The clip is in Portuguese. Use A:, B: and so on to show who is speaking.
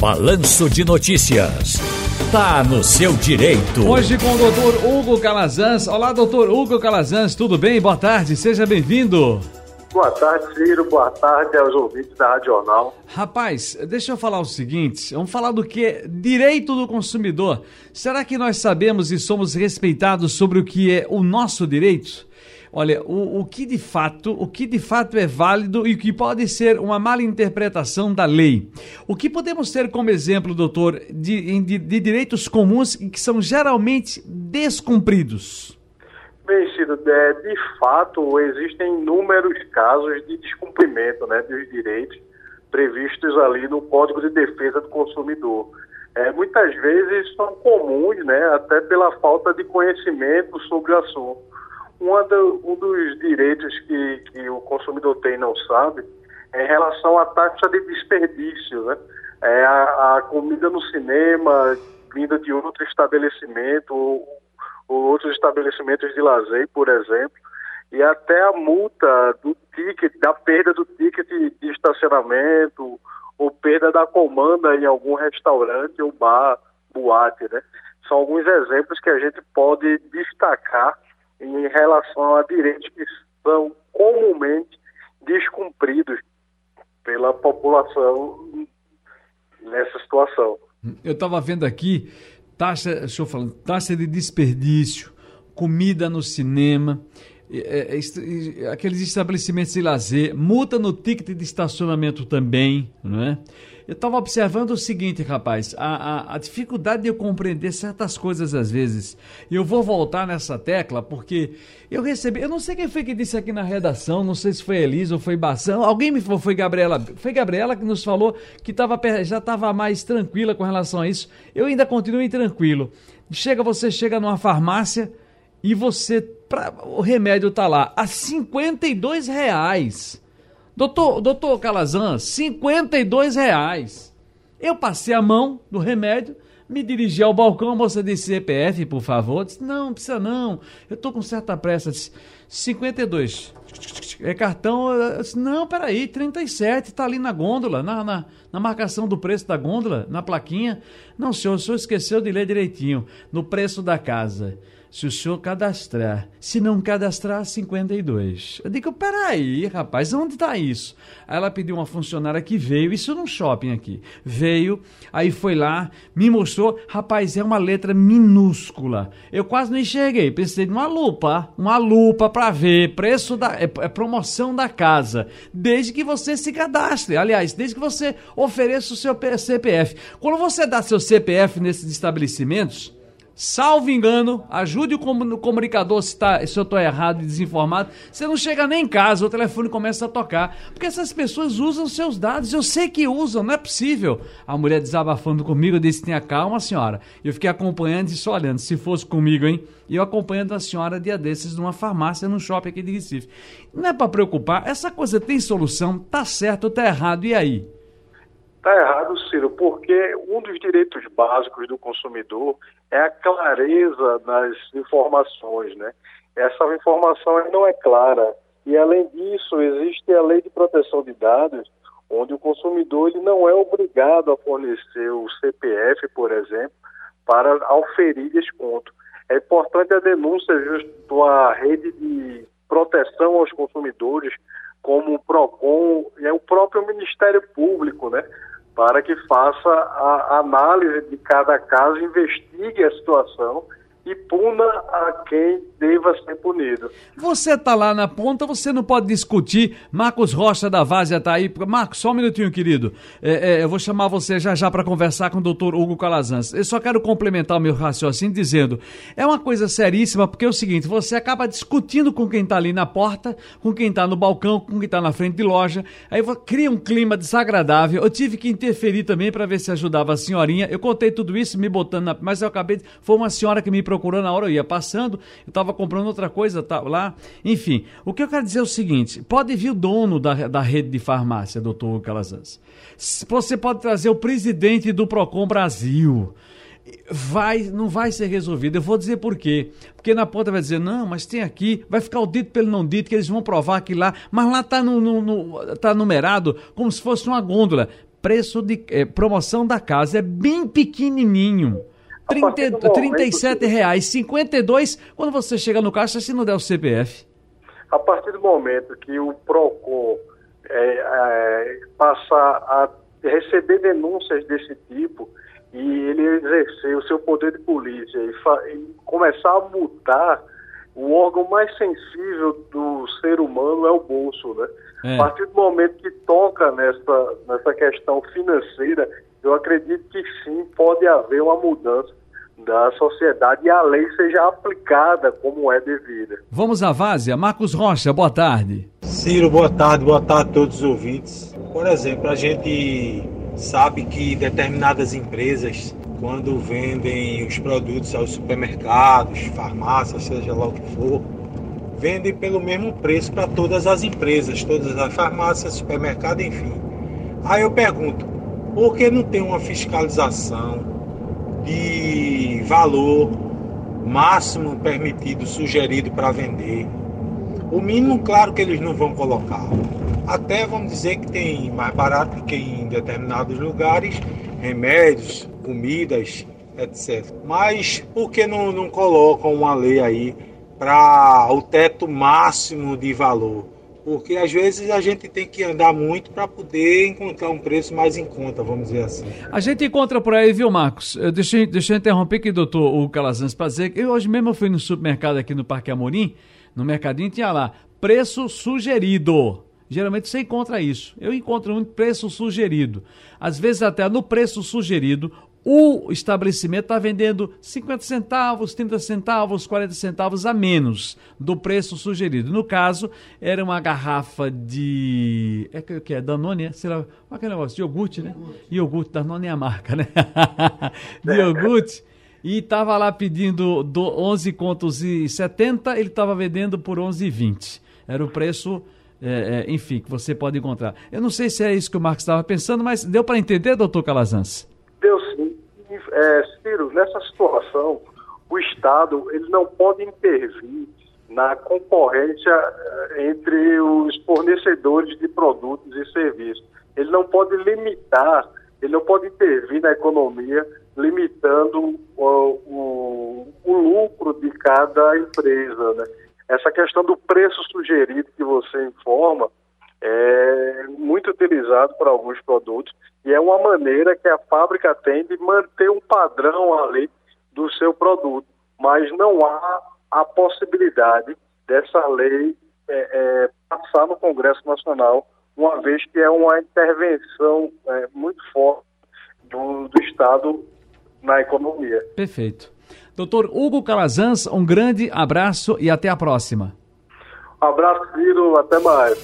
A: Balanço de Notícias. Tá no seu direito.
B: Hoje com o doutor Hugo Calazans. Olá, doutor Hugo Calazans, tudo bem? Boa tarde, seja bem-vindo.
C: Boa tarde, Ciro. Boa tarde aos ouvintes da Rádio Jornal.
B: Rapaz, deixa eu falar o seguinte: vamos falar do que é direito do consumidor. Será que nós sabemos e somos respeitados sobre o que é o nosso direito? Olha, o, o que de fato, o que de fato é válido e o que pode ser uma mala interpretação da lei. O que podemos ter como exemplo, doutor, de, de, de direitos comuns que são geralmente descumpridos?
C: Bem, Ciro, é, de fato, existem inúmeros casos de descumprimento né, dos direitos previstos ali no Código de Defesa do Consumidor. É, muitas vezes são comuns, né, até pela falta de conhecimento sobre o assunto do, um dos direitos que, que o consumidor tem não sabe é em relação à taxa de desperdício, né? É a, a comida no cinema, vinda de outro estabelecimento, ou, ou outros estabelecimentos de lazer, por exemplo, e até a multa do ticket, da perda do ticket de estacionamento, ou perda da comanda em algum restaurante ou bar, boate, né? São alguns exemplos que a gente pode destacar em relação a direitos que são comumente descumpridos pela população nessa situação.
B: Eu estava vendo aqui taxa, eu falar, taxa de desperdício, comida no cinema, é, é, aqueles estabelecimentos de lazer, multa no ticket de estacionamento também, não é? Eu estava observando o seguinte, rapaz, a, a, a, dificuldade de eu compreender certas coisas às vezes. Eu vou voltar nessa tecla porque eu recebi, eu não sei quem foi que disse aqui na redação, não sei se foi Elisa ou foi Bação, alguém me falou, foi Gabriela, foi Gabriela que nos falou que tava, já estava mais tranquila com relação a isso. Eu ainda continuo intranquilo. Chega, você chega numa farmácia e você, pra, o remédio tá lá a 52 reais. Doutor, doutor Calazan, 52 reais. Eu passei a mão do remédio, me dirigi ao balcão, a moça disse CPF, por favor. Disse, não, não precisa não, eu tô com certa pressa. Disse, 52. É cartão, eu disse, não, peraí, 37, tá ali na gôndola, na, na, na marcação do preço da gôndola, na plaquinha. Não, senhor, o senhor esqueceu de ler direitinho, no preço da casa se o senhor cadastrar. Se não cadastrar, 52. Eu digo, peraí, rapaz, onde está isso? Aí ela pediu uma funcionária que veio, isso num shopping aqui. Veio, aí foi lá, me mostrou, rapaz, é uma letra minúscula. Eu quase não enxerguei, pensei numa lupa, uma lupa para ver, preço da, é, é promoção da casa, desde que você se cadastre. Aliás, desde que você ofereça o seu CPF. Quando você dá seu CPF nesses estabelecimentos, Salvo engano, ajude o comunicador se, tá, se eu estou errado e desinformado. Você não chega nem em casa, o telefone começa a tocar. Porque essas pessoas usam seus dados. Eu sei que usam, não é possível. A mulher desabafando comigo, eu disse: tenha calma, senhora. Eu fiquei acompanhando e só olhando. Se fosse comigo, hein? E eu acompanhando a senhora dia desses numa farmácia, num shopping aqui de Recife. Não é para preocupar, essa coisa tem solução, tá certo ou tá errado, e aí?
C: Está errado, Ciro, porque um dos direitos básicos do consumidor é a clareza nas informações, né? Essa informação não é clara. E, além disso, existe a Lei de Proteção de Dados, onde o consumidor ele não é obrigado a fornecer o CPF, por exemplo, para auferir desconto. É importante a denúncia junto à rede de proteção aos consumidores, como o PROCON e o próprio Ministério Público, né? Para que faça a análise de cada caso, investigue a situação e puna a quem deva ser punido.
B: Você está lá na ponta, você não pode discutir. Marcos Rocha da Várzea está aí. Marcos, só um minutinho, querido. É, é, eu vou chamar você já já para conversar com o doutor Hugo Calazans. Eu só quero complementar o meu raciocínio dizendo: é uma coisa seríssima, porque é o seguinte: você acaba discutindo com quem está ali na porta, com quem está no balcão, com quem está na frente de loja. Aí cria um clima desagradável. Eu tive que interferir também para ver se ajudava a senhorinha. Eu contei tudo isso me botando na. Mas eu acabei. Foi uma senhora que me procurou na hora, eu ia passando, eu estava comprando outra coisa tá, lá. Enfim, o que eu quero dizer é o seguinte: pode vir o dono da, da rede de farmácia, doutor Calazans. Você pode trazer o presidente do Procon Brasil vai, não vai ser resolvido. Eu vou dizer por quê. Porque na ponta vai dizer, não, mas tem aqui, vai ficar o dito pelo não dito, que eles vão provar que lá, mas lá está no, no, no, tá numerado como se fosse uma gôndola preço de é, promoção da casa, é bem pequenininho. 30, 37 reais, 52 quando você chega no caixa se não der o CPF.
C: A partir do momento que o PROCON é, é, passar a receber denúncias desse tipo e ele exercer o seu poder de polícia e, e começar a multar, o órgão mais sensível do ser humano é o bolso, né? É. A partir do momento que toca nessa, nessa questão financeira, eu acredito que sim, pode haver uma mudança da sociedade e a lei seja aplicada como é devida.
B: Vamos à várzea. Marcos Rocha, boa tarde.
D: Ciro, boa tarde, boa tarde a todos os ouvintes. Por exemplo, a gente sabe que determinadas empresas, quando vendem os produtos aos supermercados, farmácias, seja lá o que for, vendem pelo mesmo preço para todas as empresas, todas as farmácias, supermercado, enfim. Aí eu pergunto, por que não tem uma fiscalização de valor máximo permitido, sugerido para vender. O mínimo, claro que eles não vão colocar. Até vamos dizer que tem mais barato que em determinados lugares, remédios, comidas, etc. Mas por que não, não colocam uma lei aí para o teto máximo de valor? Porque às vezes a gente tem que andar muito para poder encontrar um preço mais em conta, vamos dizer assim.
B: A gente encontra por aí, viu, Marcos? Deixa, eu, deixa eu interromper aqui, doutor o Calazans, para dizer que eu hoje mesmo fui no supermercado aqui no Parque Amorim, no mercadinho, tinha lá, preço sugerido. Geralmente você encontra isso. Eu encontro um preço sugerido. Às vezes até no preço sugerido, o estabelecimento está vendendo 50 centavos, 30 centavos, 40 centavos a menos do preço sugerido. No caso, era uma garrafa de. É que é Danone, é? Sei lá, qual é negócio? De iogurte, né? Iogurte, iogurte Danone é a marca, né? de iogurte. E estava lá pedindo do 11 contos e 70, ele estava vendendo por 11,20. Era o preço, é, é, enfim, que você pode encontrar. Eu não sei se é isso que o Marcos estava pensando, mas deu para entender, doutor Calazans?
C: É, Ciro, nessa situação, o Estado ele não pode intervir na concorrência eh, entre os fornecedores de produtos e serviços. Ele não pode limitar, ele não pode intervir na economia limitando o, o, o lucro de cada empresa. Né? Essa questão do preço sugerido que você informa é utilizado para alguns produtos e é uma maneira que a fábrica tem de manter um padrão ali do seu produto, mas não há a possibilidade dessa lei é, é, passar no Congresso Nacional, uma vez que é uma intervenção é, muito forte do, do Estado na economia.
B: Perfeito. Doutor Hugo Calazans, um grande abraço e até a próxima.
C: Um abraço, Ciro, até mais.